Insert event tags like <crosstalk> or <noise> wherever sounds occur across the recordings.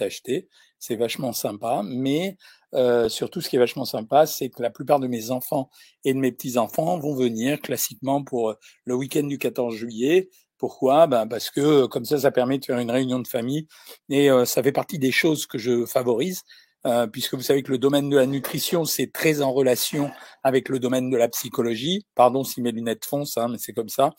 acheté. C'est vachement sympa, mais euh, surtout, ce qui est vachement sympa, c'est que la plupart de mes enfants et de mes petits-enfants vont venir classiquement pour le week-end du 14 juillet. Pourquoi? Ben Parce que comme ça, ça permet de faire une réunion de famille et euh, ça fait partie des choses que je favorise. Euh, puisque vous savez que le domaine de la nutrition, c'est très en relation avec le domaine de la psychologie. Pardon si mes lunettes foncent, hein, mais c'est comme ça.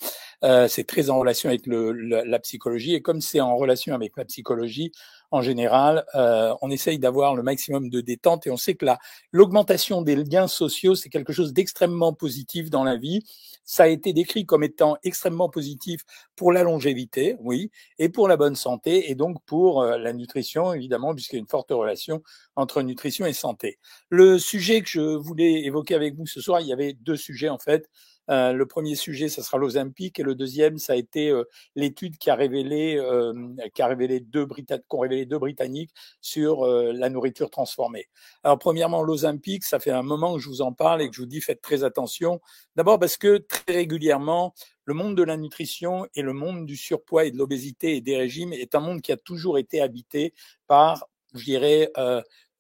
Euh, c'est très en relation avec le, la psychologie. Et comme c'est en relation avec la psychologie, en général, euh, on essaye d'avoir le maximum de détente et on sait que l'augmentation des liens sociaux, c'est quelque chose d'extrêmement positif dans la vie. Ça a été décrit comme étant extrêmement positif pour la longévité, oui, et pour la bonne santé, et donc pour euh, la nutrition, évidemment, puisqu'il y a une forte relation entre nutrition et santé. Le sujet que je voulais évoquer avec vous ce soir, il y avait deux sujets en fait. Euh, le premier sujet, ça sera l'Ozempic, et le deuxième, ça a été euh, l'étude qui a révélé, euh, qui a révélé deux qu'ont révélé deux Britanniques sur la nourriture transformée. Alors, premièrement, l'Ozempic, ça fait un moment que je vous en parle et que je vous dis faites très attention. D'abord parce que très régulièrement, le monde de la nutrition et le monde du surpoids et de l'obésité et des régimes est un monde qui a toujours été habité par, je dirais,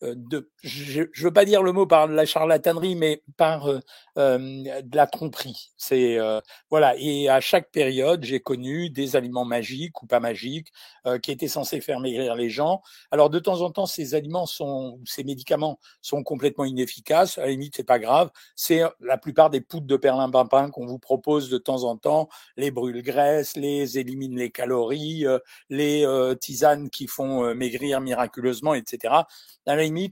de, je ne veux pas dire le mot par la charlatanerie, mais par euh, euh, de la tromperie. C'est voilà. Et à chaque période, j'ai connu des aliments magiques ou pas magiques qui étaient censés faire maigrir les gens. Alors de temps en temps, ces aliments sont, ces médicaments sont complètement inefficaces. À la limite, c'est pas grave. C'est la plupart des poudres de perlimpinpin qu'on vous propose de temps en temps. Les brûle-graisses, les éliminent les calories, les tisanes qui font maigrir miraculeusement, etc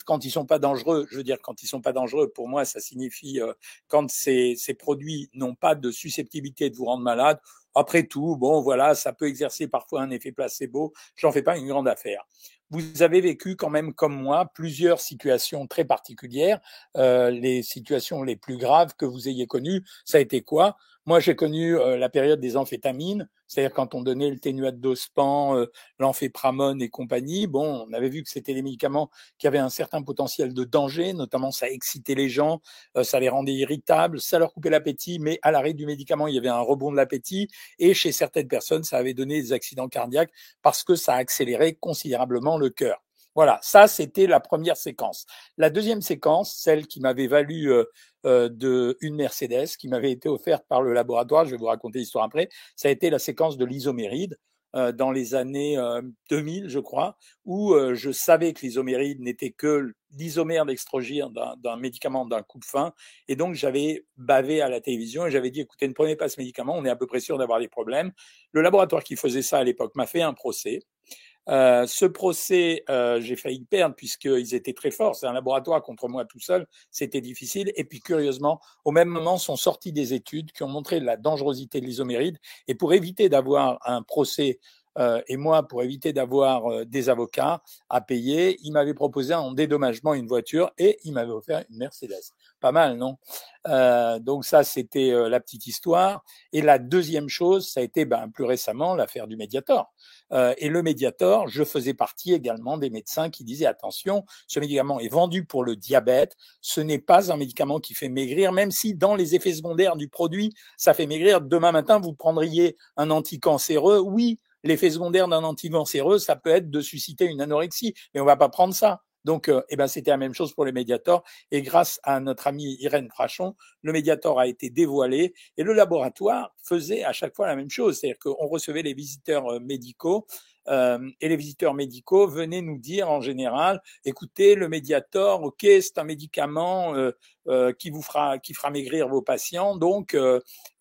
quand ils sont pas dangereux, je veux dire, quand ils sont pas dangereux, pour moi, ça signifie euh, quand ces, ces produits n'ont pas de susceptibilité de vous rendre malade. Après tout, bon, voilà, ça peut exercer parfois un effet placebo. J'en fais pas une grande affaire. Vous avez vécu quand même, comme moi, plusieurs situations très particulières. Euh, les situations les plus graves que vous ayez connues, ça a été quoi? Moi, j'ai connu euh, la période des amphétamines c'est-à-dire quand on donnait le ténuate d'ospan, euh, l'amphépramone et compagnie, bon, on avait vu que c'était des médicaments qui avaient un certain potentiel de danger, notamment ça excitait les gens, euh, ça les rendait irritables, ça leur coupait l'appétit, mais à l'arrêt du médicament, il y avait un rebond de l'appétit, et chez certaines personnes, ça avait donné des accidents cardiaques parce que ça accélérait considérablement le cœur. Voilà, ça c'était la première séquence. La deuxième séquence, celle qui m'avait valu euh, euh, de une Mercedes, qui m'avait été offerte par le laboratoire, je vais vous raconter l'histoire après, ça a été la séquence de l'isoméride euh, dans les années 2000, je crois, où je savais que l'isoméride n'était que l'isomère d'extrogir d'un médicament d'un coup de fin, et donc j'avais bavé à la télévision et j'avais dit écoutez, ne prenez pas ce médicament, on est à peu près sûr d'avoir des problèmes. Le laboratoire qui faisait ça à l'époque m'a fait un procès. Euh, ce procès, euh, j'ai failli perdre puisqu'ils étaient très forts. C'est un laboratoire contre moi tout seul. C'était difficile. Et puis, curieusement, au même moment, sont sorties des études qui ont montré la dangerosité de l'isoméride. Et pour éviter d'avoir un procès euh, et moi, pour éviter d'avoir euh, des avocats à payer, il m'avait proposé en dédommagement une voiture et il m'avait offert une Mercedes. Pas mal, non? Euh, Donc ça, c'était la petite histoire. Et la deuxième chose, ça a été ben, plus récemment l'affaire du Mediator. et le Mediator, je faisais partie également des médecins qui disaient attention, ce médicament est vendu pour le diabète. Ce n'est pas un médicament qui fait maigrir, même si dans les effets secondaires du produit, ça fait maigrir. Demain matin, vous prendriez un anticancéreux. Oui, L'effet secondaire d'un anticancéreux, ça peut être de susciter une anorexie, mais on va pas prendre ça. Donc, euh, eh ben, c'était la même chose pour les médiators. Et grâce à notre amie Irène Frachon, le médiator a été dévoilé et le laboratoire faisait à chaque fois la même chose. C'est-à-dire qu'on recevait les visiteurs euh, médicaux euh, et les visiteurs médicaux venaient nous dire en général, écoutez, le médiator, ok, c'est un médicament euh, euh, qui vous fera, qui fera maigrir vos patients, donc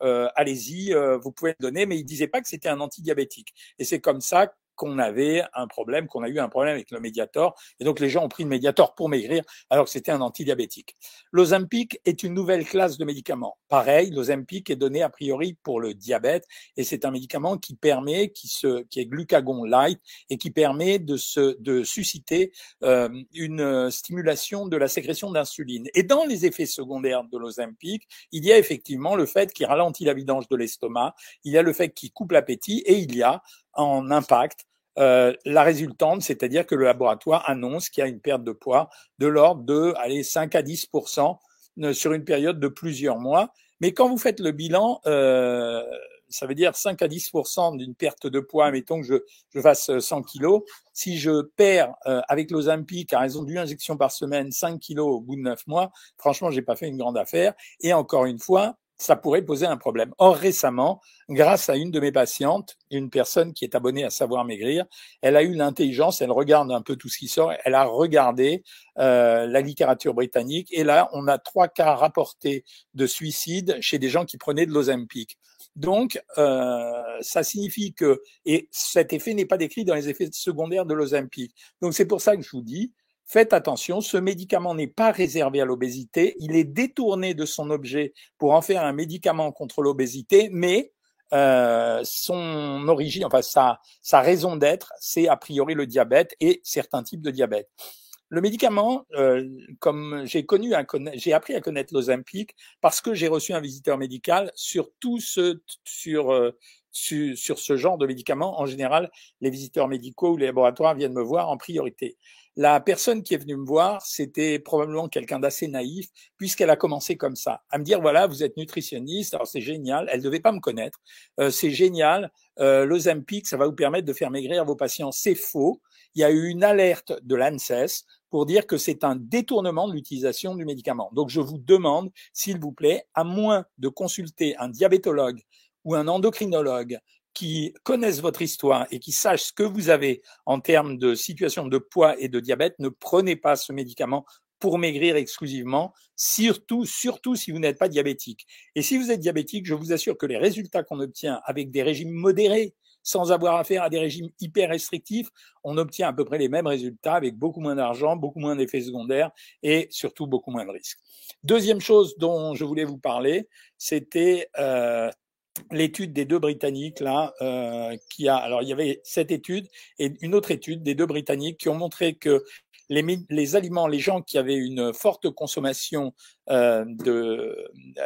allez-y, vous pouvez le donner, mais il disait pas que c'était un antidiabétique. Et c'est comme ça qu'on avait un problème, qu'on a eu un problème avec le Mediator. Et donc, les gens ont pris le Mediator pour maigrir, alors que c'était un antidiabétique. L'Ozempic est une nouvelle classe de médicaments. Pareil, l'Ozempic est donné a priori pour le diabète, et c'est un médicament qui permet, qui, se, qui est glucagon light, et qui permet de, se, de susciter euh, une stimulation de la sécrétion d'insuline. Et dans les effets secondaires de l'Ozempic, il y a effectivement le fait qu'il ralentit la vidange de l'estomac, il y a le fait qu'il coupe l'appétit, et il y a en impact euh, la résultante, c'est-à-dire que le laboratoire annonce qu'il y a une perte de poids de l'ordre de allez, 5 à 10% euh, sur une période de plusieurs mois. Mais quand vous faites le bilan, euh, ça veut dire 5 à 10% d'une perte de poids. Mettons que je, je fasse 100 kilos. Si je perds euh, avec l'Ozempic à raison d'une injection par semaine 5 kilos au bout de 9 mois, franchement, j'ai pas fait une grande affaire. Et encore une fois, ça pourrait poser un problème. Or, récemment, grâce à une de mes patientes, une personne qui est abonnée à Savoir Maigrir, elle a eu l'intelligence, elle regarde un peu tout ce qui sort, elle a regardé euh, la littérature britannique, et là, on a trois cas rapportés de suicide chez des gens qui prenaient de l'Ozempic. Donc, euh, ça signifie que, et cet effet n'est pas décrit dans les effets secondaires de l'Ozempic. Donc, c'est pour ça que je vous dis, Faites attention, ce médicament n'est pas réservé à l'obésité, il est détourné de son objet pour en faire un médicament contre l'obésité, mais euh, son origine, enfin sa, sa raison d'être, c'est a priori le diabète et certains types de diabète. Le médicament, euh, comme j'ai connu, j'ai appris à connaître l'Ozempic parce que j'ai reçu un visiteur médical sur tout ce, sur, euh, sur, sur ce genre de médicament. En général, les visiteurs médicaux ou les laboratoires viennent me voir en priorité. La personne qui est venue me voir, c'était probablement quelqu'un d'assez naïf, puisqu'elle a commencé comme ça, à me dire voilà, vous êtes nutritionniste, alors c'est génial. Elle devait pas me connaître, euh, c'est génial. Euh, L'Ozempic, ça va vous permettre de faire maigrir vos patients. C'est faux. Il y a eu une alerte de l'ANSES pour dire que c'est un détournement de l'utilisation du médicament. Donc je vous demande, s'il vous plaît, à moins de consulter un diabétologue ou un endocrinologue qui connaissent votre histoire et qui sachent ce que vous avez en termes de situation de poids et de diabète, ne prenez pas ce médicament pour maigrir exclusivement, surtout, surtout si vous n'êtes pas diabétique. Et si vous êtes diabétique, je vous assure que les résultats qu'on obtient avec des régimes modérés, sans avoir affaire à des régimes hyper restrictifs, on obtient à peu près les mêmes résultats avec beaucoup moins d'argent, beaucoup moins d'effets secondaires et surtout beaucoup moins de risques. Deuxième chose dont je voulais vous parler, c'était euh, l'étude des deux Britanniques là, euh, qui a alors il y avait cette étude et une autre étude des deux Britanniques qui ont montré que les, les aliments, les gens qui avaient une forte consommation euh,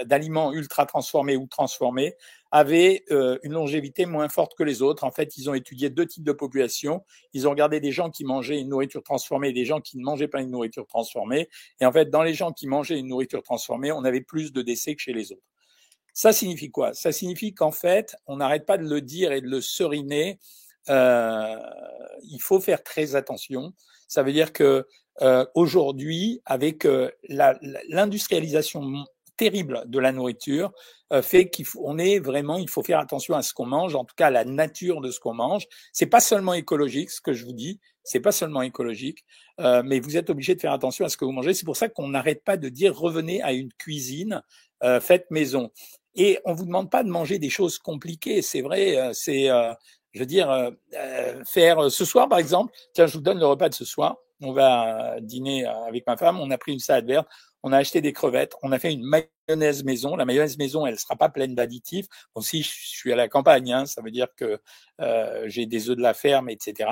d'aliments ultra transformés ou transformés avaient euh, une longévité moins forte que les autres. En fait, ils ont étudié deux types de populations. Ils ont regardé des gens qui mangeaient une nourriture transformée et des gens qui ne mangeaient pas une nourriture transformée. Et en fait, dans les gens qui mangeaient une nourriture transformée, on avait plus de décès que chez les autres. Ça signifie quoi? Ça signifie qu'en fait, on n'arrête pas de le dire et de le seriner. Euh, il faut faire très attention. Ça veut dire que euh, aujourd'hui, avec euh, l'industrialisation terrible de la nourriture, euh, fait qu'on est vraiment, il faut faire attention à ce qu'on mange, en tout cas à la nature de ce qu'on mange. C'est pas seulement écologique, ce que je vous dis, c'est pas seulement écologique, euh, mais vous êtes obligé de faire attention à ce que vous mangez. C'est pour ça qu'on n'arrête pas de dire revenez à une cuisine euh, faite maison. Et on vous demande pas de manger des choses compliquées, c'est vrai, euh, c'est, euh, je veux dire, euh, faire ce soir par exemple. Tiens, je vous donne le repas de ce soir. On va dîner avec ma femme. On a pris une salade verte. On a acheté des crevettes. On a fait une mayonnaise maison. La mayonnaise maison, elle sera pas pleine d'additifs. Bon, si je suis à la campagne, hein, ça veut dire que j'ai des œufs de la ferme, etc.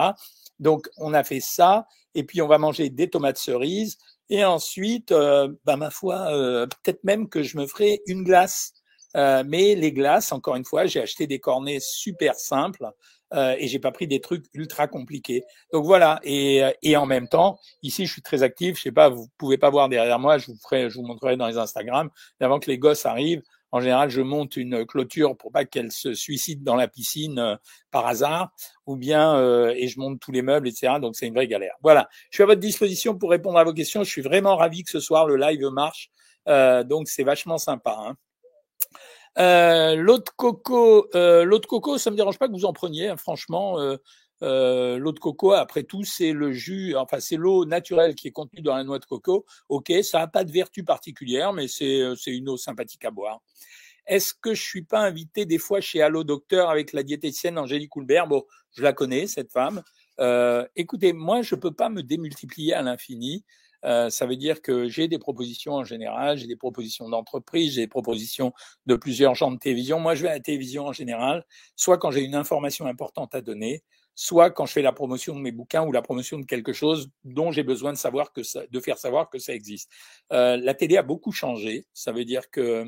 Donc, on a fait ça. Et puis, on va manger des tomates cerises. Et ensuite, euh, bah, ma foi, euh, peut-être même que je me ferai une glace euh, mais les glaces, encore une fois, j'ai acheté des cornets super simples euh, et j'ai pas pris des trucs ultra compliqués. Donc voilà. Et, euh, et en même temps, ici, je suis très actif. Je sais pas, vous pouvez pas voir derrière moi. Je vous ferai, je vous montrerai dans les Instagram. avant que les gosses arrivent, en général, je monte une clôture pour pas qu'elle se suicide dans la piscine euh, par hasard, ou bien euh, et je monte tous les meubles, etc. Donc c'est une vraie galère. Voilà. Je suis à votre disposition pour répondre à vos questions. Je suis vraiment ravi que ce soir le live marche. Euh, donc c'est vachement sympa. Hein. Euh, l'eau de coco, euh, l'eau de coco, ça me dérange pas que vous en preniez, hein, franchement. Euh, euh, l'eau de coco, après tout, c'est le jus, enfin c'est l'eau naturelle qui est contenue dans la noix de coco. Ok, ça n'a pas de vertu particulière, mais c'est euh, c'est une eau sympathique à boire. Est-ce que je suis pas invité des fois chez Allo Docteur avec la diététicienne Angélique Coulbert? Bon, je la connais cette femme. Écoutez, moi je peux pas me démultiplier à l'infini. Euh, ça veut dire que j'ai des propositions en général, j'ai des propositions d'entreprise, j'ai des propositions de plusieurs genres de télévision. Moi, je vais à la télévision en général, soit quand j'ai une information importante à donner, soit quand je fais la promotion de mes bouquins ou la promotion de quelque chose dont j'ai besoin de savoir que ça, de faire savoir que ça existe. Euh, la télé a beaucoup changé. Ça veut dire que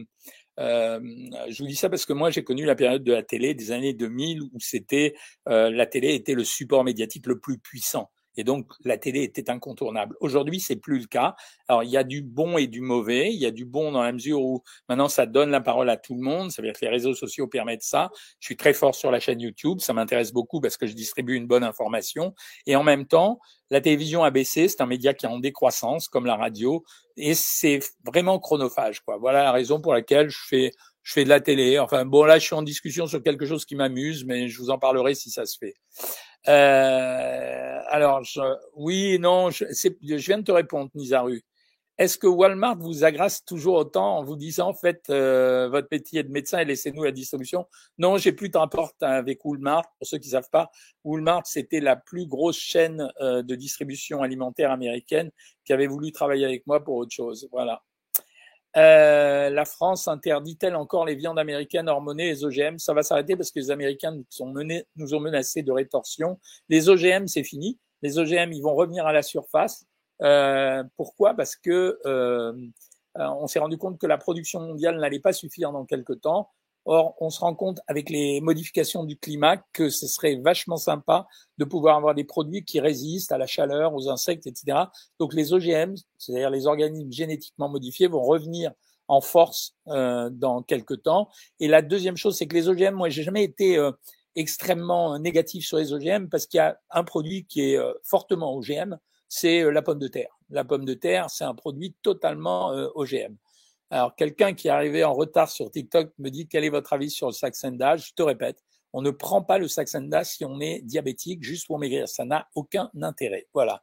euh, je vous dis ça parce que moi j'ai connu la période de la télé des années 2000 où c'était euh, la télé était le support médiatique le plus puissant Et donc, la télé était incontournable. Aujourd'hui, c'est plus le cas. Alors, il y a du bon et du mauvais. Il y a du bon dans la mesure où maintenant, ça donne la parole à tout le monde. Ça veut dire que les réseaux sociaux permettent ça. Je suis très fort sur la chaîne YouTube. Ça m'intéresse beaucoup parce que je distribue une bonne information. Et en même temps, la télévision a baissé. C'est un média qui est en décroissance, comme la radio. Et c'est vraiment chronophage, quoi. Voilà la raison pour laquelle je fais je fais de la télé. Enfin bon, là, je suis en discussion sur quelque chose qui m'amuse, mais je vous en parlerai si ça se fait. Euh, alors, je, oui, non, je, je, viens de te répondre, Nizaru. Est-ce que Walmart vous agresse toujours autant en vous disant faites euh, votre métier de médecin et laissez-nous la distribution Non, j'ai plus de rapport avec Walmart. Pour ceux qui savent pas, Walmart c'était la plus grosse chaîne euh, de distribution alimentaire américaine qui avait voulu travailler avec moi pour autre chose. Voilà. Euh, la France interdit-elle encore les viandes américaines hormonées, les OGM Ça va s'arrêter parce que les Américains nous, ont menacés de rétorsion. Les OGM, c'est fini. Les OGM, ils vont revenir à la surface. Euh, pourquoi? Parce que euh, on s'est rendu compte que la production mondiale n'allait pas suffire dans quelques temps. Or, on se rend compte avec les modifications du climat que ce serait vachement sympa de pouvoir avoir des produits qui résistent à la chaleur, aux insectes, etc. Donc les OGM, c'est-à-dire les organismes génétiquement modifiés, vont revenir en force euh, dans quelques temps. Et la deuxième chose, c'est que les OGM, moi, j'ai jamais été euh, extrêmement négatif sur les OGM parce qu'il y a un produit qui est euh, fortement OGM, c'est la pomme de terre. La pomme de terre, c'est un produit totalement OGM. Alors, quelqu'un qui est arrivé en retard sur TikTok me dit quel est votre avis sur le Saxenda? Je te répète, on ne prend pas le Saxenda si on est diabétique juste pour maigrir. Ça n'a aucun intérêt. Voilà.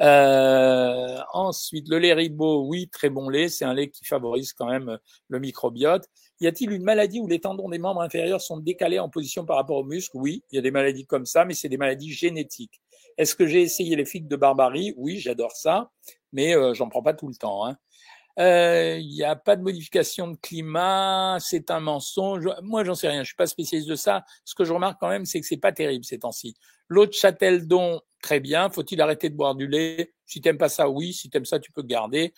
Euh, ensuite, le lait ribot, oui, très bon lait. C'est un lait qui favorise quand même le microbiote. Y a-t-il une maladie où les tendons des membres inférieurs sont décalés en position par rapport aux muscles? Oui, il y a des maladies comme ça, mais c'est des maladies génétiques. Est-ce que j'ai essayé les figues de barbarie? Oui, j'adore ça, mais euh, j'en prends pas tout le temps. Hein. Euh, il n'y a pas de modification de climat, c'est un mensonge. Moi, j'en sais rien, je suis pas spécialiste de ça. Ce que je remarque quand même, c'est que c'est pas terrible ces temps-ci. L'eau de Châteldon, très bien. Faut-il arrêter de boire du lait? Si t'aimes pas ça, oui. Si t'aimes ça, tu peux garder.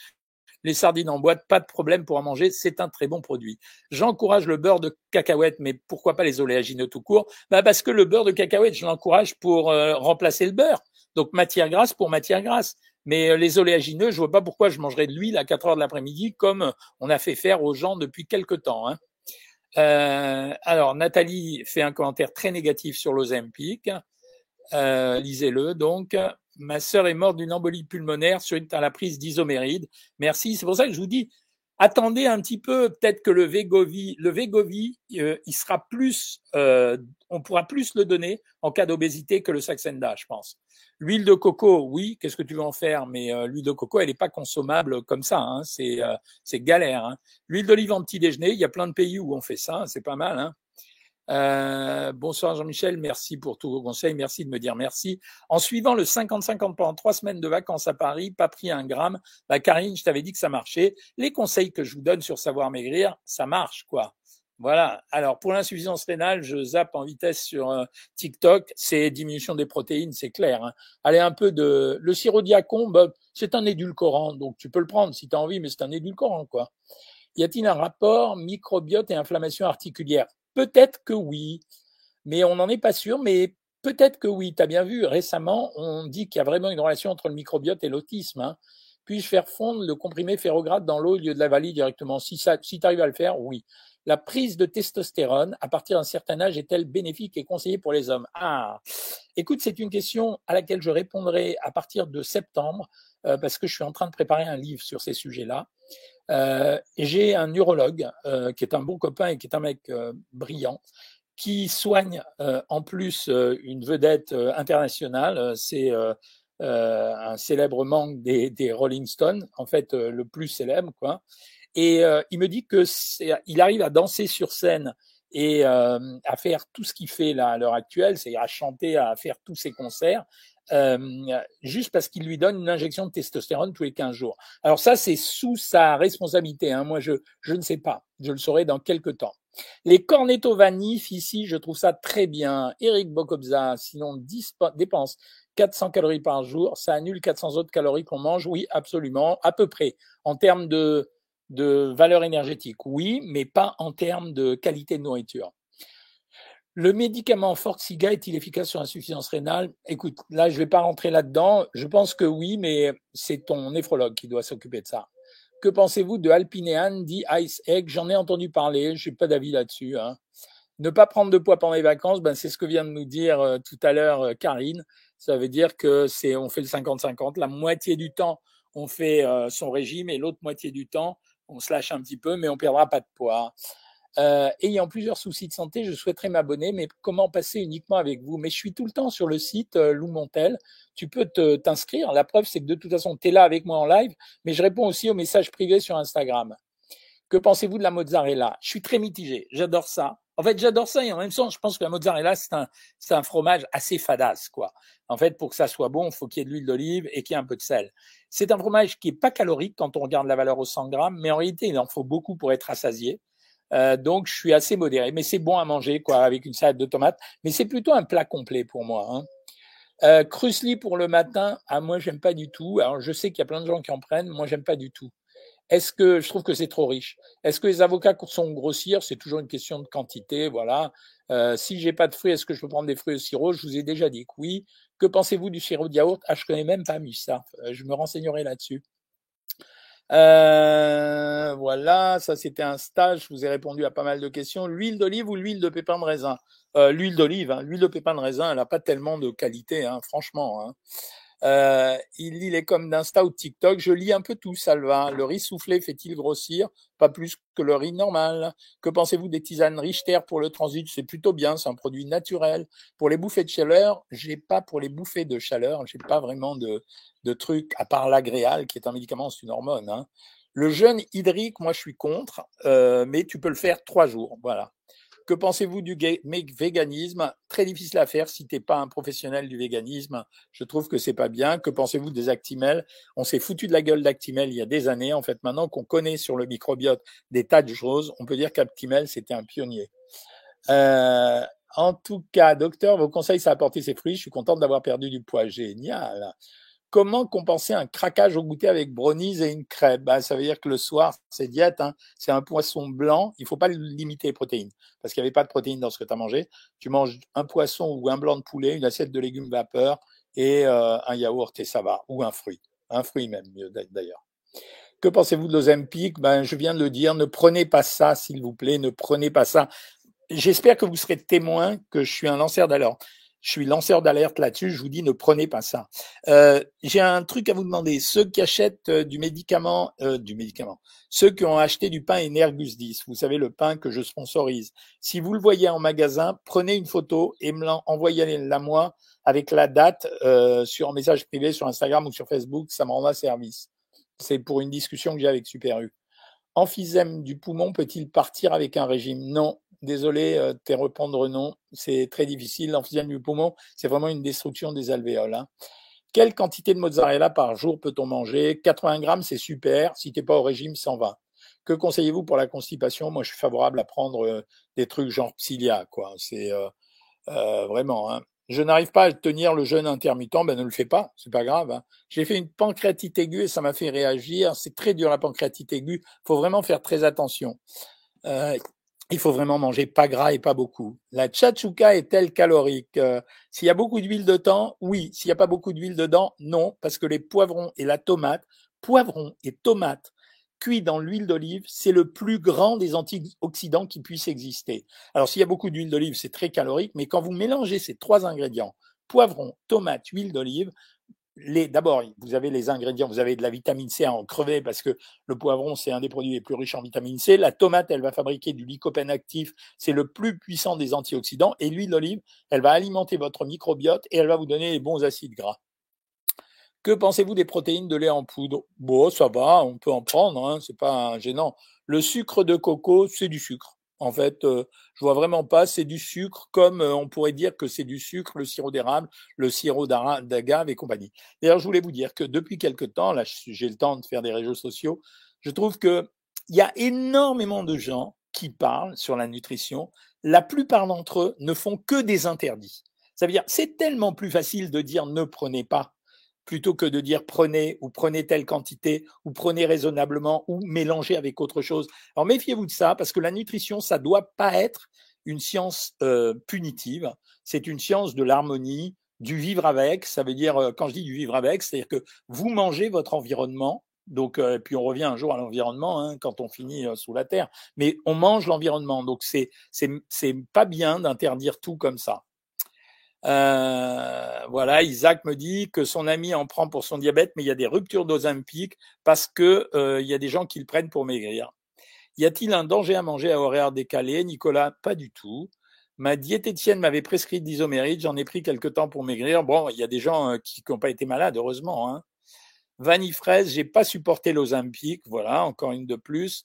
Les sardines en boîte, pas de problème pour en manger, c'est un très bon produit. J'encourage le beurre de cacahuète, mais pourquoi pas les oléagineux tout court? Bah Parce que le beurre de cacahuète, je l'encourage pour euh, remplacer le beurre. Donc matière grasse pour matière grasse. Mais euh, les oléagineux, je vois pas pourquoi je mangerais de l'huile à 4 heures de l'après-midi comme on a fait faire aux gens depuis quelque temps. Hein. Euh, alors, Nathalie fait un commentaire très négatif sur l'Ozempic. Euh, lisez-le. Donc, ma sœur est morte d'une embolie pulmonaire suite à la prise d'isoméride. Merci. C'est pour ça que je vous dis, attendez un petit peu, peut-être que le Vegovi, le Vegovi, euh, il sera plus, euh, on pourra plus le donner en cas d'obésité que le Saxenda, je pense. L'huile de coco, oui, qu'est-ce que tu veux en faire Mais euh, l'huile de coco, elle n'est pas consommable comme ça, hein, c'est c'est galère. Hein. L'huile d'olive en petit déjeuner, il y a plein de pays où on fait ça, c'est pas mal. Hein. Euh, bonsoir Jean-Michel, merci pour tous vos conseils, merci de me dire merci. En suivant le 50-50 pendant trois semaines de vacances à Paris, pas pris un gramme, bah Karine, je t'avais dit que ça marchait. Les conseils que je vous donne sur savoir maigrir, ça marche quoi. Voilà. Alors pour l'insuffisance rénale, je zappe en vitesse sur euh, TikTok. C'est diminution des protéines, c'est clair. Hein. Allez un peu de le sirop diacombe, bah, c'est un édulcorant, donc tu peux le prendre si tu as envie, mais c'est un édulcorant quoi. Y a-t-il un rapport microbiote et inflammation articulaire? Peut-être que oui, mais on n'en est pas sûr, mais peut-être que oui. Tu as bien vu, récemment, on dit qu'il y a vraiment une relation entre le microbiote et l'autisme. Hein. Puis-je faire fondre le comprimé ferrograde dans l'eau au lieu de la valide directement? Si, ça, si tu arrives à le faire, oui. La prise de testostérone à partir d'un certain âge est-elle bénéfique et conseillée pour les hommes? Ah, écoute, c'est une question à laquelle je répondrai à partir de septembre euh, parce que je suis en train de préparer un livre sur ces sujets-là. Euh, j'ai un neurologue euh, qui est un bon copain et qui est un mec euh, brillant, qui soigne euh, en plus une vedette internationale. C'est un célèbre manque des, des, Rolling Stones, en fait le plus célèbre, quoi. Et il me dit que il arrive à danser sur scène et à faire tout ce qu'il fait là à l'heure actuelle, c'est-à-dire à chanter, à faire tous ses concerts, euh, juste parce qu'il lui donne une injection de testostérone tous les 15 jours. Alors ça, c'est sous sa responsabilité. Hein. Moi, je, je ne sais pas. Je le saurai dans quelques temps. Les cornetto vanif, ici, je trouve ça très bien. Eric Bokobza, sinon dépense 400 calories par jour, ça annule 400 autres calories qu'on mange. Oui, absolument, à peu près. En termes de, de valeur énergétique, oui, mais pas en termes de qualité de nourriture. Le médicament Forxiga est-il efficace sur l'insuffisance rénale Écoute, là, je ne vais pas rentrer là-dedans. Je pense que oui, mais c'est ton néphrologue qui doit s'occuper de ça. Que pensez-vous de Alpinean dit Ice Egg? J'en ai entendu parler, je n'ai pas d'avis là-dessus. Hein. Ne pas prendre de poids pendant les vacances, ben c'est ce que vient de nous dire euh, tout à l'heure euh, Karine. Ça veut dire que c'est on fait le 50-50. La moitié du temps, on fait euh, son régime et l'autre moitié du temps, on se lâche un petit peu, mais on perdra pas de poids. Euh, ayant plusieurs soucis de santé, je souhaiterais m'abonner, mais comment passer uniquement avec vous? Mais je suis tout le temps sur le site euh, Lou Montel. Tu peux t'inscrire. La preuve, c'est que de toute façon, tu es là avec moi en live, mais je réponds aussi aux messages privés sur Instagram. Que pensez-vous de la mozzarella? Je suis très mitigé. J'adore ça. En fait, j'adore ça et en même temps, je pense que la mozzarella, c'est un, c'est un fromage assez fadasse, quoi. En fait, pour que ça soit bon, il faut qu'il y ait de l'huile d'olive et qu'il y ait un peu de sel. C'est un fromage qui est pas calorique quand on regarde la valeur au 100 grammes, mais en réalité, il en faut beaucoup pour être rassasié. Euh, donc, je suis assez modéré, mais c'est bon à manger, quoi, avec une salade de tomates. Mais c'est plutôt un plat complet pour moi. Hein. Euh, pour le matin, ah, moi, j'aime pas du tout. Alors, je sais qu'il y a plein de gens qui en prennent. Moi, j'aime pas du tout. Est-ce que je trouve que c'est trop riche Est-ce que les avocats sont grossir? C'est toujours une question de quantité, voilà. Euh, si j'ai pas de fruits, est-ce que je peux prendre des fruits au sirop? Je vous ai déjà dit que oui. Que pensez-vous du sirop de yaourt? Ah, je connais même pas ça. Euh, je me renseignerai là-dessus. Euh, voilà, ça c'était un stage. Je vous ai répondu à pas mal de questions. L'huile d'olive ou l'huile de pépin de raisin? Euh, L'huile d'olive, hein. l'huile de pépin de raisin, elle n'a pas tellement de qualité, hein, franchement. Hein. Euh, il lit les comme d'Insta ou TikTok. Je lis un peu tout, Salva. Le riz soufflé fait-il grossir? Pas plus que le riz normal. Que pensez-vous des tisanes Richter pour le transit? C'est plutôt bien, c'est un produit naturel. Pour les bouffées de chaleur, j'ai pas pour les bouffées de chaleur, j'ai pas vraiment de, de trucs à part l'agréal qui est un médicament, c'est une hormone. Hein. Le jeûne hydrique, moi je suis contre, euh, mais tu peux le faire trois jours. Voilà. Que pensez-vous du véganisme? Très difficile à faire si tu n'es pas un professionnel du véganisme. Je trouve que c'est pas bien. Que pensez-vous des Actimel? On s'est foutu de la gueule d'Actimel il y a des années. En fait, maintenant qu'on connaît sur le microbiote des tas de choses, on peut dire qu'Actimel, c'était un pionnier. Euh, en tout cas, docteur, vos conseils, ça a apporté ses fruits. Je suis contente d'avoir perdu du poids. Génial. Comment compenser un craquage au goûter avec brownies et une crêpe? Bah, Ça veut dire que le soir, c'est diète, hein, c'est un poisson blanc. Il faut pas limiter les protéines parce qu'il n'y avait pas de protéines dans ce que tu as mangé. Tu manges un poisson ou un blanc de poulet, une assiette de légumes vapeur et euh, un yaourt et ça va, ou un fruit. Un fruit même, d'ailleurs. Que pensez-vous de l'Ozempic? Ben, Je viens de le dire, ne prenez pas ça, s'il vous plaît, ne prenez pas ça. J'espère que vous serez témoin que je suis un lanceur d'alerte. Je suis lanceur d'alerte là-dessus. Je vous dis, ne prenez pas ça. Euh, J'ai un truc à vous demander. Ceux qui achètent euh, du médicament, euh, du médicament, ceux qui ont acheté du pain Energus 10, vous savez le pain que je sponsorise. Si vous le voyez en magasin, prenez une photo et me l'envoyez-la moi avec la date euh, sur un message privé sur Instagram ou sur Facebook. Ça me rendra service. C'est pour une discussion que j'ai avec Super U. Emphysème du poumon peut-il partir avec un régime? Non, Désolé, euh, tes reprendre non, c'est très difficile. L'emphysème du poumon, c'est vraiment une destruction des alvéoles. Hein. Quelle quantité de mozzarella par jour peut-on manger? 80 grammes, c'est super. Si t'es pas au régime, 120. Que conseillez-vous pour la constipation? Moi, je suis favorable à prendre euh, des trucs genre Psyllia, quoi. C'est euh, euh vraiment. Hein. Je n'arrive pas à tenir le jeûne intermittent, ben ne le fais pas, c'est pas grave. Hein. J'ai fait une pancréatite aiguë et ça m'a fait réagir. C'est très dur la pancréatite aiguë. Faut vraiment faire très attention. Euh, il faut vraiment manger pas gras et pas beaucoup. La tchatchouka est-elle calorique euh, S'il y a beaucoup d'huile dedans, oui. S'il n'y a pas beaucoup d'huile dedans, non, parce que les poivrons et la tomate, poivrons et tomates cuits dans l'huile d'olive, c'est le plus grand des antioxydants qui puissent exister. Alors s'il y a beaucoup d'huile d'olive, c'est très calorique, mais quand vous mélangez ces trois ingrédients, poivrons, tomates, huile d'olive, d'abord, vous avez les ingrédients, vous avez de la vitamine C à en crever parce que le poivron, c'est un des produits les plus riches en vitamine C. La tomate, elle va fabriquer du lycopène actif, c'est le plus puissant des antioxydants. Et l'huile d'olive, elle va alimenter votre microbiote et elle va vous donner les bons acides gras. Que pensez-vous des protéines de lait en poudre? Bon, ça va, on peut en prendre, hein, c'est pas gênant. Le sucre de coco, c'est du sucre. En fait, euh, je vois vraiment pas. C'est du sucre, comme euh, on pourrait dire que c'est du sucre, le sirop d'érable, le sirop d'agave et compagnie. D'ailleurs, je voulais vous dire que depuis quelque temps, là, j'ai le temps de faire des réseaux sociaux, je trouve que il y a énormément de gens qui parlent sur la nutrition. La plupart d'entre eux ne font que des interdits. Ça veut dire, c'est tellement plus facile de dire ne prenez pas plutôt que de dire prenez ou prenez telle quantité ou prenez raisonnablement ou mélangez avec autre chose. Alors méfiez-vous de ça parce que la nutrition, ça doit pas être une science punitive, c'est une science de l'harmonie, du vivre avec. Ça veut dire, quand je dis du vivre avec, c'est-à-dire que vous mangez votre environnement. Donc, et puis on revient un jour à l'environnement hein, quand on finit sous la terre. Mais on mange l'environnement. Donc c'est c'est pas bien d'interdire tout comme ça. Euh, voilà, Isaac me dit que son ami en prend pour son diabète, mais il y a des ruptures d'Ozempic parce que euh, il y a des gens qui le prennent pour maigrir. Y a-t-il un danger à manger à horaire décalé? Nicolas, pas du tout. Ma diététicienne m'avait prescrit d'isoméride, j'en ai pris quelque temps pour maigrir. Bon, il y a des gens euh, qui n'ont pas été malades, heureusement. Hein. Vanille fraise, j'ai pas supporté l'Ozempic, voilà, encore une de plus.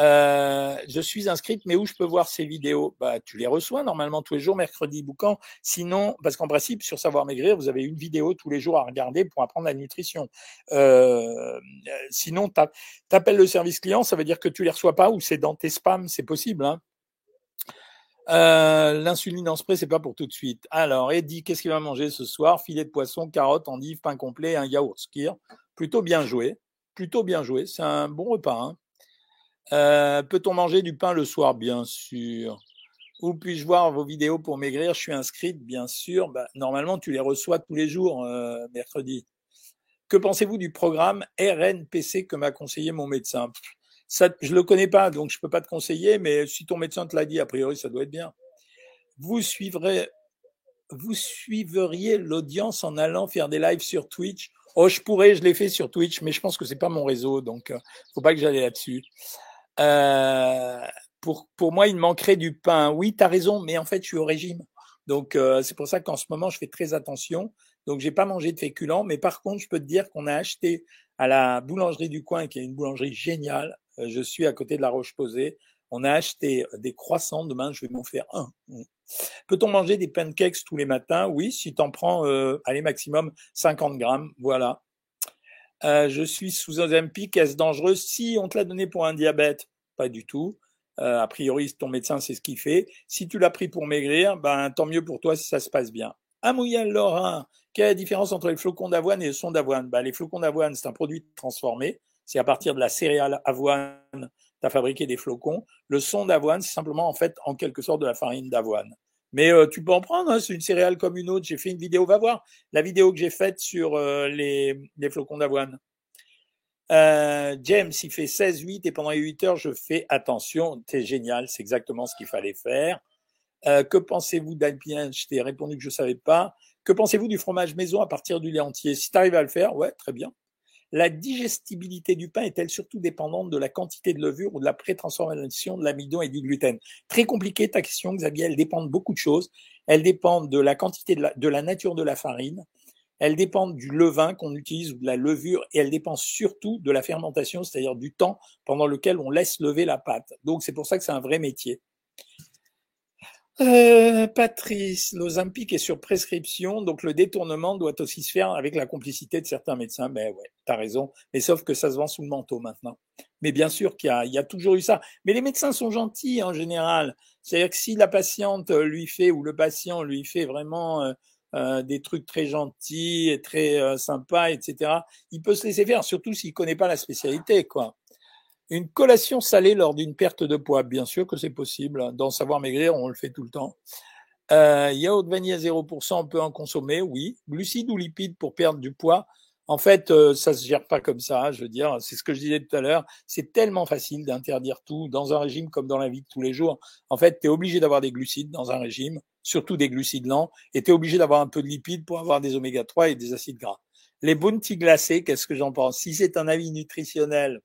Euh, je suis inscrite, mais où je peux voir ces vidéos? Bah, Tu les reçois normalement tous les jours, mercredi, boucan. Sinon, parce qu'en principe, sur Savoir Maigrir, vous avez une vidéo tous les jours à regarder pour apprendre la nutrition. Euh, sinon, tu appelles le service client, ça veut dire que tu les reçois pas ou c'est dans tes spams, c'est possible. Hein euh, L'insuline en spray, c'est pas pour tout de suite. Alors, Eddie, qu'est-ce qu'il va manger ce soir? Filet de poisson, carottes, endives, pain complet, un yaourt skir. Plutôt bien joué. Plutôt bien joué. C'est un bon repas. Hein euh, peut-on manger du pain le soir? Bien sûr. Où puis-je voir vos vidéos pour maigrir? Je suis inscrite, bien sûr. Bah, normalement, tu les reçois tous les jours, euh, mercredi. Que pensez-vous du programme RNPC que m'a conseillé mon médecin? Ça, Je ne le connais pas, donc je ne peux pas te conseiller, mais si ton médecin te l'a dit, a priori, ça doit être bien. Vous suivrez, vous suivriez l'audience en allant faire des lives sur Twitch? Oh, je pourrais, je l'ai fait sur Twitch, mais je pense que c'est pas mon réseau, donc euh, faut pas que j'aille là-dessus. Euh, pour, pour moi, il manquerait du pain. Oui, tu as raison, mais en fait, je suis au régime. Donc, euh, c'est pour ça qu'en ce moment, je fais très attention. Donc, j'ai pas mangé de féculents, mais par contre, je peux te dire qu'on a acheté à la boulangerie du coin, qui est une boulangerie géniale. Euh, je suis à côté de la Roche-Posée. On a acheté des croissants. Demain, je vais m'en faire un. Peut-on manger des pancakes tous les matins? Oui, si tu en prends, euh, allez, maximum 50 grammes. Voilà. Euh, je suis sous Ozempic, est-ce dangereux? Si on te l'a donné pour un diabète, pas du tout. Euh, a priori, ton médecin, c'est ce qu'il fait. Si tu l'as pris pour maigrir, ben, tant mieux pour toi si ça se passe bien. Amouillan Lorrain, quelle est la différence entre les flocons d'avoine et le son d'avoine? Ben, Les flocons d'avoine, c'est un produit transformé. C'est à partir de la céréale avoine, tu as fabriqué des flocons. Le son d'avoine, c'est simplement en fait en quelque sorte de la farine d'avoine. Mais euh, tu peux en prendre, hein, c'est une céréale comme une autre. J'ai fait une vidéo, va voir la vidéo que j'ai faite sur euh, les, flocons d'avoine. Euh, James, il fait 16-8 et pendant les 8 heures, je fais attention. C'est génial, c'est exactement ce qu'il fallait faire. Euh, que pensez-vous d'Alpien? Je t'ai répondu que je ne savais pas. Que pensez-vous du fromage maison à partir du lait entier? Si tu arrives à le faire, ouais, très bien. La digestibilité du pain est-elle surtout dépendante de la quantité de levure ou de la pré-transformation de l'amidon et du gluten? Très compliqué ta question, Xavier. Elle dépend de beaucoup de choses. Elle dépend de la quantité de la, de la nature de la farine. Elle dépend du levain qu'on utilise ou de la levure et elle dépend surtout de la fermentation, c'est-à-dire du temps pendant lequel on laisse lever la pâte. Donc c'est pour ça que c'est un vrai métier. Euh, Patrice, l'Ozempic est sur prescription, donc le détournement doit aussi se faire avec la complicité de certains médecins. Ben ouais, t'as raison. Mais sauf que ça se vend sous le manteau maintenant. Mais bien sûr qu'il y, y a, toujours eu ça. Mais les médecins sont gentils en général. C'est-à-dire que si la patiente lui fait ou le patient lui fait vraiment euh, euh des trucs très gentils et très euh, sympas, etc., il peut se laisser faire, surtout s'il connaît pas la spécialité, quoi. Une collation salée lors d'une perte de poids, bien sûr que c'est possible. Dans Savoir Maigrir, on le fait tout le temps. Euh, yaourt vanille à 0%, on peut en consommer, oui. Glucides ou lipides pour perdre du poids, en fait, euh, ça se gère pas comme ça. Je veux dire, c'est ce que je disais tout à l'heure. C'est tellement facile d'interdire tout dans un régime comme dans la vie de tous les jours. En fait, tu es obligé d'avoir des glucides dans un régime, surtout des glucides lents, et tu es obligé d'avoir un peu de lipides pour avoir des oméga 3 et des acides gras. Les bounty glacés, qu'est-ce que j'en pense? Si c'est un avis nutritionnel,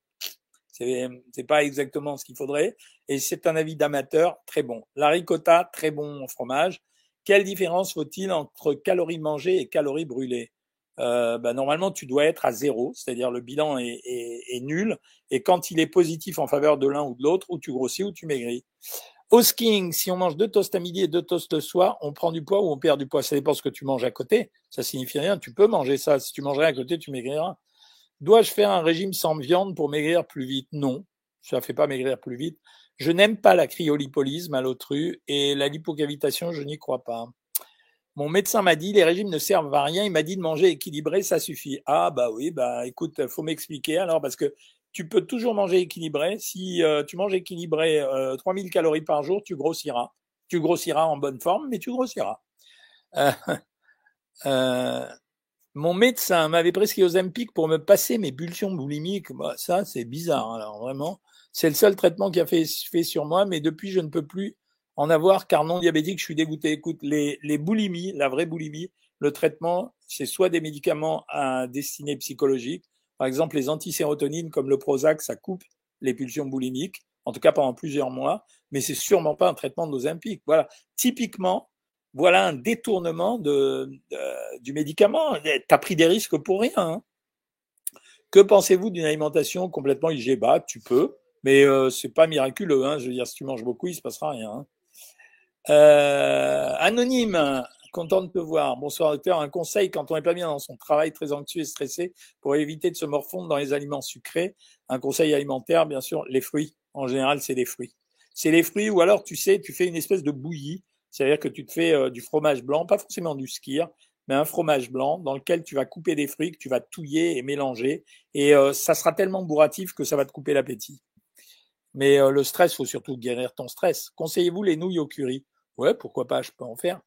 c'est pas exactement ce qu'il faudrait. Et c'est un avis d'amateur, très bon. La ricotta, très bon fromage. Quelle différence faut-il entre calories mangées et calories brûlées? Euh, bah, Normalement, tu dois être à zéro, c'est-à-dire le bilan est, est, est, nul. Et quand il est positif en faveur de l'un ou de l'autre, ou tu grossis ou tu maigris. Au skiing, si on mange deux toasts à midi et deux toasts le soir, on prend du poids ou on perd du poids? Ça dépend ce que tu manges à côté. Ça signifie rien. Tu peux manger ça. Si tu mangerais à côté, tu maigriras. Dois-je faire un régime sans viande pour maigrir plus vite? Non, ça ne fait pas maigrir plus vite. Je n'aime pas la cryolipolyse, malotru, et la lipocavitation, je n'y crois pas. Mon médecin m'a dit les régimes ne servent à rien. Il m'a dit de manger équilibré, ça suffit. Ah bah oui, bah écoute, faut m'expliquer alors parce que tu peux toujours manger équilibré. Si euh, tu manges équilibré euh, 3000 calories par jour, tu grossiras. Tu grossiras en bonne forme, mais tu grossiras. Euh, <laughs> euh, mon médecin m'avait prescrit Ozempic pour me passer mes pulsions boulimiques. Bah, ça, c'est bizarre. Alors vraiment, c'est le seul traitement qui a fait, sur moi, mais depuis, je ne peux plus en avoir car non diabétique, je suis dégoûté. Écoute, les, boulimies, la vraie boulimie, le traitement, c'est soit des médicaments à destinée psychologique, par exemple les antisérotonines comme le Prozac, ça coupe les pulsions boulimiques, en tout cas pendant plusieurs mois, mais c'est sûrement pas un traitement de. Voilà, typiquement, voilà un détournement du médicament. Tu as pris des risques pour rien. Hein. Que pensez-vous d'une alimentation complètement IGBA Tu peux, mais euh, c'est pas miraculeux. Hein. Je veux dire, si tu manges beaucoup, il se passera rien. Hein. Euh, anonyme, content de te voir. Bonsoir docteur. Un conseil quand on n'est pas bien dans son travail, très anxieux et stressé, pour éviter de se morfondre dans les aliments sucrés. Un conseil alimentaire, bien sûr, les fruits. En général, c'est les fruits. C'est les fruits ou alors, tu sais, tu fais une espèce de bouillie c'est-à-dire que tu te fais euh, du fromage blanc, pas forcément du skir, mais un fromage blanc dans lequel tu vas couper des fruits que tu vas touiller et mélanger. Et euh, ça sera tellement bourratif que ça va te couper l'appétit. Mais euh, le stress, faut surtout guérir ton stress. Conseillez-vous les nouilles au curry? Ouais, pourquoi pas, je peux en faire.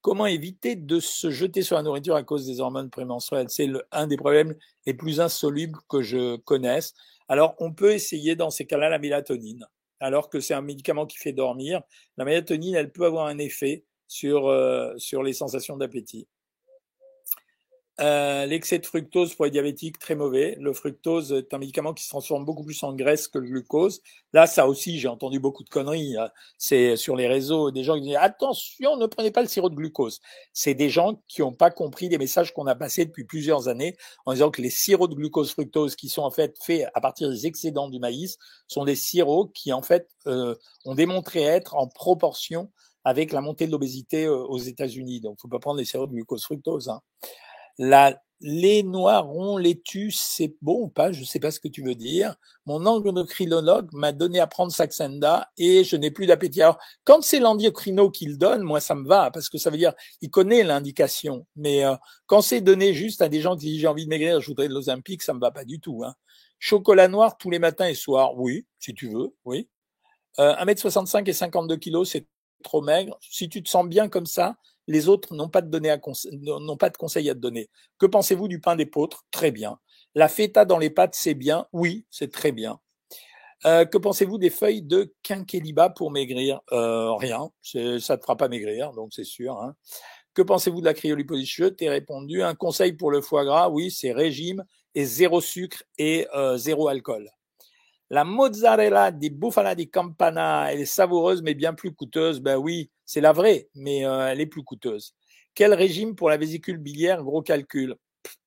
Comment éviter de se jeter sur la nourriture à cause des hormones prémenstruelles? C'est un des problèmes les plus insolubles que je connaisse. Alors, on peut essayer dans ces cas-là la mélatonine alors que c'est un médicament qui fait dormir. La mélatonine, elle peut avoir un effet sur, euh, sur les sensations d'appétit. Euh, l'excès de fructose pour les diabétiques, très mauvais. Le fructose est un médicament qui se transforme beaucoup plus en graisse que le glucose. Là, ça aussi, j'ai entendu beaucoup de conneries. Hein. C'est sur les réseaux des gens qui disent attention, ne prenez pas le sirop de glucose. C'est des gens qui n'ont pas compris des messages qu'on a passés depuis plusieurs années en disant que les sirops de glucose fructose qui sont en fait faits à partir des excédents du maïs sont des sirops qui en fait euh, ont démontré être en proportion avec la montée de l'obésité euh, aux États-Unis. Donc, faut pas prendre les sirops de glucose fructose. Hein. La, les noirs ronds, les tu, c'est bon ou pas Je ne sais pas ce que tu veux dire. Mon endocrinologue m'a donné à prendre Saxenda et je n'ai plus d'appétit. Alors, quand c'est l'endocrino qui le donne, moi, ça me va parce que ça veut dire il connaît l'indication. Mais euh, quand c'est donné juste à des gens qui disent j'ai envie de maigrir, je voudrais de l'Ozempic, ça me va pas du tout. Hein. Chocolat noir tous les matins et soirs, oui, si tu veux, oui. Euh, 1m65 et 52 kilos, c'est trop maigre. Si tu te sens bien comme ça, les autres n'ont pas de conseils à te donner. Que pensez-vous du pain d'épeautre Très bien. La feta dans les pâtes, c'est bien? Oui, c'est très bien. Euh, que pensez-vous des feuilles de quinqueliba pour maigrir? Euh, Rien, ça ne te fera pas maigrir, donc c'est sûr. Hein. Que pensez-vous de la cryolipolyse Je t'ai répondu. Un conseil pour le foie gras, oui, c'est régime et zéro sucre et euh, zéro alcool. La mozzarella di bufala di campana, elle est savoureuse mais bien plus coûteuse. Ben oui, c'est la vraie, mais euh, elle est plus coûteuse. Quel régime pour la vésicule biliaire? Gros calcul.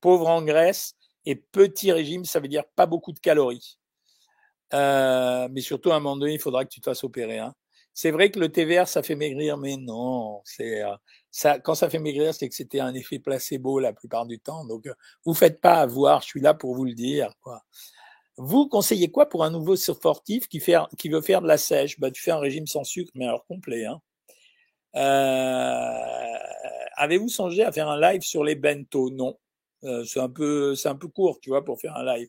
Pauvre en graisse et petit régime, ça veut dire pas beaucoup de calories. Euh, mais surtout à un moment donné, il faudra que tu te fasses opérer. Hein. C'est vrai que le vert, ça fait maigrir, mais non, c'est euh, ça. Quand ça fait maigrir, c'est que c'était un effet placebo la plupart du temps. Donc, vous faites pas avoir. Je suis là pour vous le dire. Vous conseillez quoi pour un nouveau sportif qui veut faire de la sèche? Bah, Tu fais un régime sans sucre, mais alors complet. Hein. Euh, Avez-vous songé à faire un live sur les bento? Non. Euh, c'est un peu, c'est un peu court, tu vois, pour faire un live.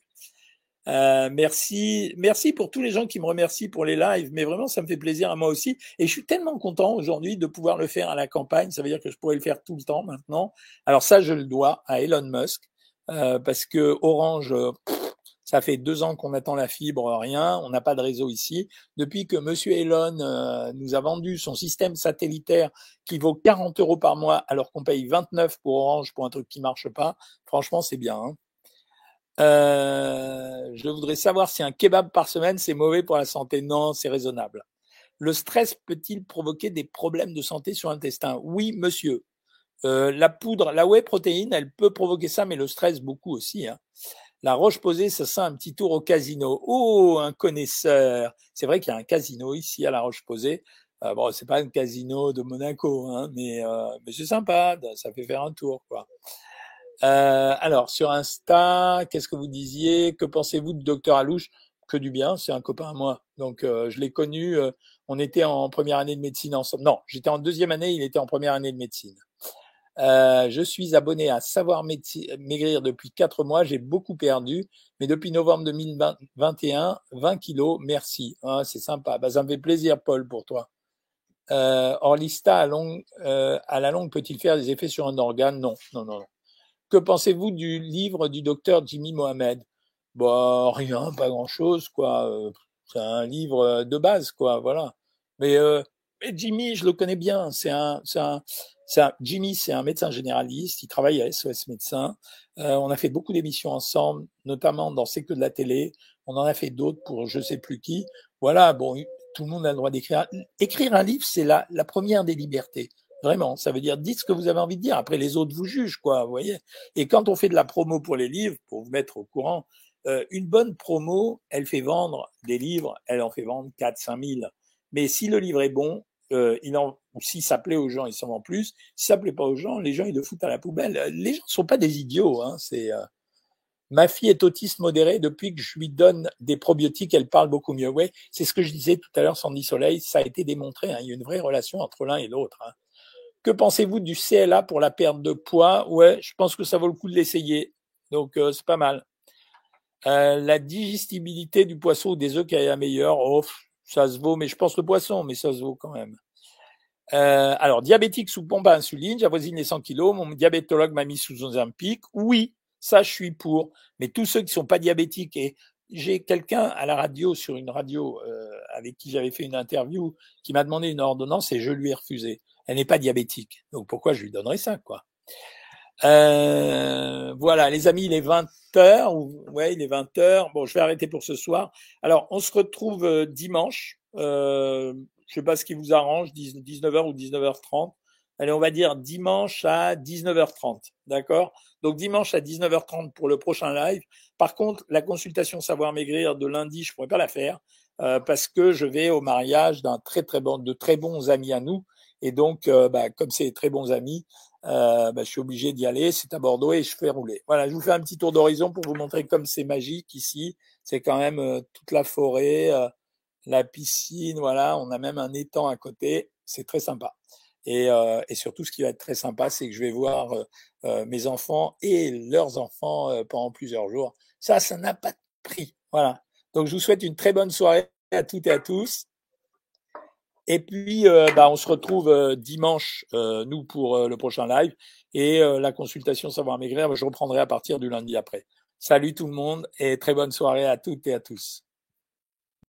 Euh, merci, merci pour tous les gens qui me remercient pour les lives, mais vraiment ça me fait plaisir à moi aussi. Et je suis tellement content aujourd'hui de pouvoir le faire à la campagne. Ça veut dire que je pourrais le faire tout le temps maintenant. Alors ça, je le dois à Elon Musk euh, parce que Orange, ça fait deux ans qu'on attend la fibre, rien. On n'a pas de réseau ici. Depuis que Monsieur Elon euh, nous a vendu son système satellitaire qui vaut 40 euros par mois, alors qu'on paye 29 pour Orange pour un truc qui marche pas, franchement, c'est bien. Hein. Euh, je voudrais savoir si un kebab par semaine, c'est mauvais pour la santé. Non, c'est raisonnable. Le stress peut-il provoquer des problèmes de santé sur l'intestin? Oui, monsieur. Euh, la poudre, la whey protéine, elle peut provoquer ça, mais le stress beaucoup aussi. Hein. La roche posée, ça sent un petit tour au casino. Oh, un connaisseur. C'est vrai qu'il y a un casino ici à la roche posée. Euh, bon, c'est pas un casino de Monaco, hein, mais, euh, mais c'est sympa. Ça fait faire un tour, quoi. Euh, alors, sur Insta, qu'est-ce que vous disiez? Que pensez-vous de Docteur Alouche? Que du bien, c'est un copain à moi. Donc, euh, je l'ai connu. Euh, on était en première année de médecine ensemble. Non, j'étais en deuxième année, il était en première année de médecine. Euh, je suis abonné à Savoir Maigrir depuis quatre mois. J'ai beaucoup perdu, mais depuis novembre 2021, 20 kilos. Merci. Ah, c'est sympa. Bah, ça me fait plaisir, Paul, pour toi. Euh, Orlista à, longue, euh, la longue peut-il faire des effets sur un organe? Non, non, non. Que pensez-vous du livre du docteur Jimmy Mohamed Bah rien, pas grand-chose, quoi. Euh, c'est un livre de base, quoi. Voilà. Mais, mais Jimmy, je le connais bien. C'est un, c'est un, Jimmy, c'est un médecin généraliste. Il travaille à SOS Médecins. Euh, on a fait beaucoup d'émissions ensemble, notamment dans C'est que de la télé. On en a fait d'autres pour je sais plus qui. Voilà. Bon, tout le monde a le droit d'écrire. Écrire un livre, c'est la, la première des libertés. Vraiment, ça veut dire dites ce que vous avez envie de dire. Après, les autres vous jugent, quoi. Vous voyez. Et quand on fait de la promo pour les livres, pour vous mettre au courant, euh, une bonne promo, elle fait vendre des livres, elle en fait vendre 4 5 000. Mais si le livre est bon, euh, il en, si ça plaît aux gens, il s'en vend plus. Si ça plaît pas aux gens, les gens ils le foutent à la poubelle. Les gens sont pas des idiots. Hein. C'est euh, Ma fille est autiste modérée. Depuis que je lui donne des probiotiques, elle parle beaucoup mieux. Ouais, c'est ce que je disais tout à l'heure, Sandy Soleil. Ça a été démontré. Hein. Il y a une vraie relation entre l'un et l'autre. Hein. Que pensez-vous du CLA pour la perte de poids? Ouais, je pense que ça vaut le coup de l'essayer. Donc euh, c'est pas mal. Euh, la digestibilité du poisson ou des œufs qui est la meilleure. Oh, ça se vaut, mais je pense le poisson, mais ça se vaut quand même. Euh, alors, diabétique sous pompe à insuline, j'avoisine les 100 kilos, mon diabétologue m'a mis sous Ozempic. Oui, ça, je suis pour. Mais tous ceux qui sont pas diabétiques et j'ai quelqu'un à la radio sur une radio euh, avec qui j'avais fait une interview qui m'a demandé une ordonnance et je lui ai refusé. Elle n'est pas diabétique, donc pourquoi je lui donnerais ça, quoi? Euh, Voilà, les amis, il est 20 heures. Ou, ouais, il est 20 heures. Bon, je vais arrêter pour ce soir. Alors, on se retrouve euh, dimanche. Euh, je sais pas ce qui vous arrange, 19h ou 19h30 allez, on va dire dimanche à 19h30, d'accord? Donc dimanche à 19h30 pour le prochain live. Par contre, la consultation savoir maigrir de lundi, je pourrais pas la faire euh, parce que je vais au mariage d'un très très bon, de très bons amis à nous, et donc euh, bah, comme c'est très bons amis, euh, bah, je suis obligé d'y aller. C'est à Bordeaux et je fais rouler. Voilà, je vous fais un petit tour d'horizon pour vous montrer comme c'est magique ici. C'est quand même euh, toute la forêt, euh, la piscine, voilà. On a même un étang à côté. C'est très sympa. Et, euh, et, surtout, ce qui va être très sympa, c'est que je vais voir mes enfants et leurs enfants pendant plusieurs jours. Ça, ça n'a pas de prix. Voilà. Donc, je vous souhaite une très bonne soirée à toutes et à tous. Et puis, bah, on se retrouve dimanche, nous, pour le prochain live. Et la consultation Savoir Maigrir, je reprendrai à partir du lundi après. Salut tout le monde et très bonne soirée à toutes et à tous.